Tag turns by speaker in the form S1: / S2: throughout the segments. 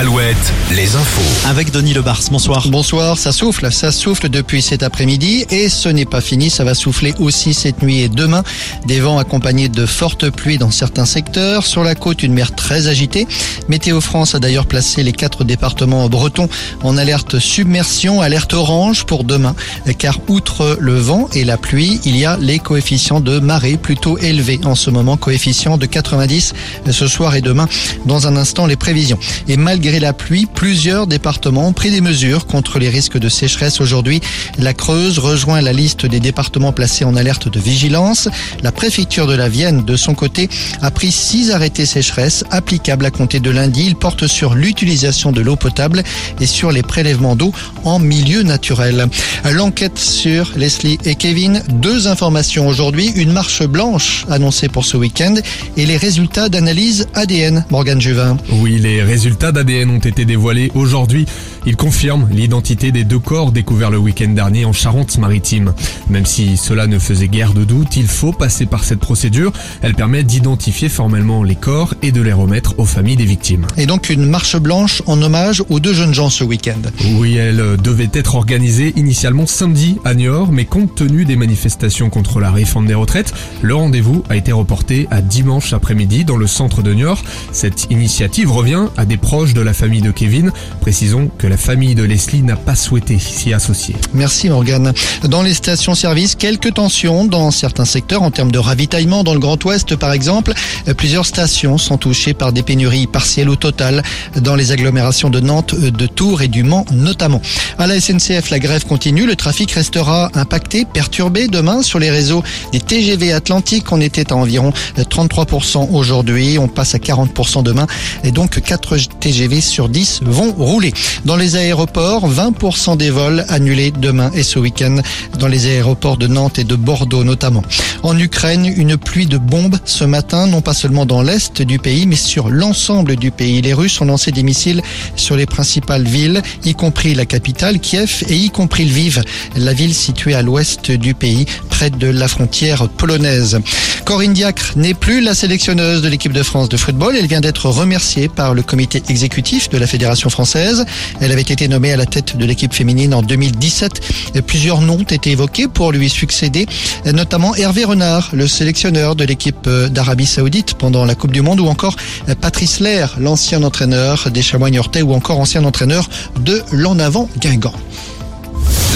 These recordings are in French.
S1: al Alouette, les infos.
S2: Avec Denis Lebars, bonsoir.
S3: Bonsoir, ça souffle, ça souffle depuis cet après-midi et ce n'est pas fini, ça va souffler aussi cette nuit et demain. Des vents accompagnés de fortes pluies dans certains secteurs. Sur la côte, une mer très agitée. Météo France a d'ailleurs placé les quatre départements bretons en alerte submersion, alerte orange pour demain, car outre le vent et la pluie, il y a les coefficients de marée plutôt élevés en ce moment, coefficient de 90 ce soir et demain. Dans un instant, les prévisions. Et malgré la pluie, plusieurs départements ont pris des mesures contre les risques de sécheresse aujourd'hui. La Creuse rejoint la liste des départements placés en alerte de vigilance. La préfecture de la Vienne, de son côté, a pris six arrêtés sécheresse applicables à compter de lundi. Ils portent sur l'utilisation de l'eau potable et sur les prélèvements d'eau en milieu naturel. L'enquête sur Leslie et Kevin. Deux informations aujourd'hui. Une marche blanche annoncée pour ce week-end et les résultats d'analyse ADN. Morgan Juvin.
S4: Oui, les résultats d'ADN ont été dévoilés aujourd'hui. Ils confirment l'identité des deux corps découverts le week-end dernier en Charente-Maritime. Même si cela ne faisait guère de doute, il faut passer par cette procédure. Elle permet d'identifier formellement les corps et de les remettre aux familles des victimes.
S3: Et donc une marche blanche en hommage aux deux jeunes gens ce week-end.
S4: Oui, elle devait être organisée initialement samedi à Niort, mais compte tenu des manifestations contre la réforme des retraites, le rendez-vous a été reporté à dimanche après-midi dans le centre de Niort. Cette initiative revient à des proches de la famille de Kevin. Précisons que la famille de Leslie n'a pas souhaité s'y associer.
S3: Merci Morgane. Dans les stations-service, quelques tensions dans certains secteurs en termes de ravitaillement. Dans le Grand Ouest, par exemple, plusieurs stations sont touchées par des pénuries partielles ou totales dans les agglomérations de Nantes, de Tours et du Mans notamment. À la SNCF, la grève continue. Le trafic restera impacté, perturbé demain sur les réseaux des TGV Atlantiques. On était à environ 33% aujourd'hui. On passe à 40% demain. Et donc 4 TGV sur 10 vont rouler. Dans les aéroports, 20% des vols annulés demain et ce week-end dans les aéroports de Nantes et de Bordeaux notamment. En Ukraine, une pluie de bombes ce matin, non pas seulement dans l'est du pays, mais sur l'ensemble du pays. Les Russes ont lancé des missiles sur les principales villes, y compris la capitale, Kiev, et y compris Lviv, la ville située à l'ouest du pays, près de la frontière polonaise. Corinne Diacre n'est plus la sélectionneuse de l'équipe de France de football. Elle vient d'être remerciée par le comité exécutif de la Fédération française. Elle avait été nommée à la tête de l'équipe féminine en 2017. Plusieurs noms ont été évoqués pour lui succéder, notamment Hervé Renard, le sélectionneur de l'équipe d'Arabie Saoudite pendant la Coupe du Monde, ou encore Patrice Lair, l'ancien entraîneur des Chamois Niortais, ou encore ancien entraîneur de l'En Avant Guingamp.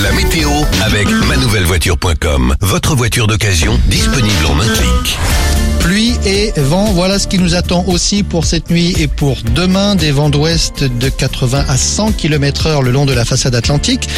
S1: La météo avec manouvellevoiture.com. Votre voiture d'occasion disponible en un clic.
S3: Pluie et vent, voilà ce qui nous attend aussi pour cette nuit et pour demain. Des vents d'ouest de 80 à 100 km heure le long de la façade atlantique.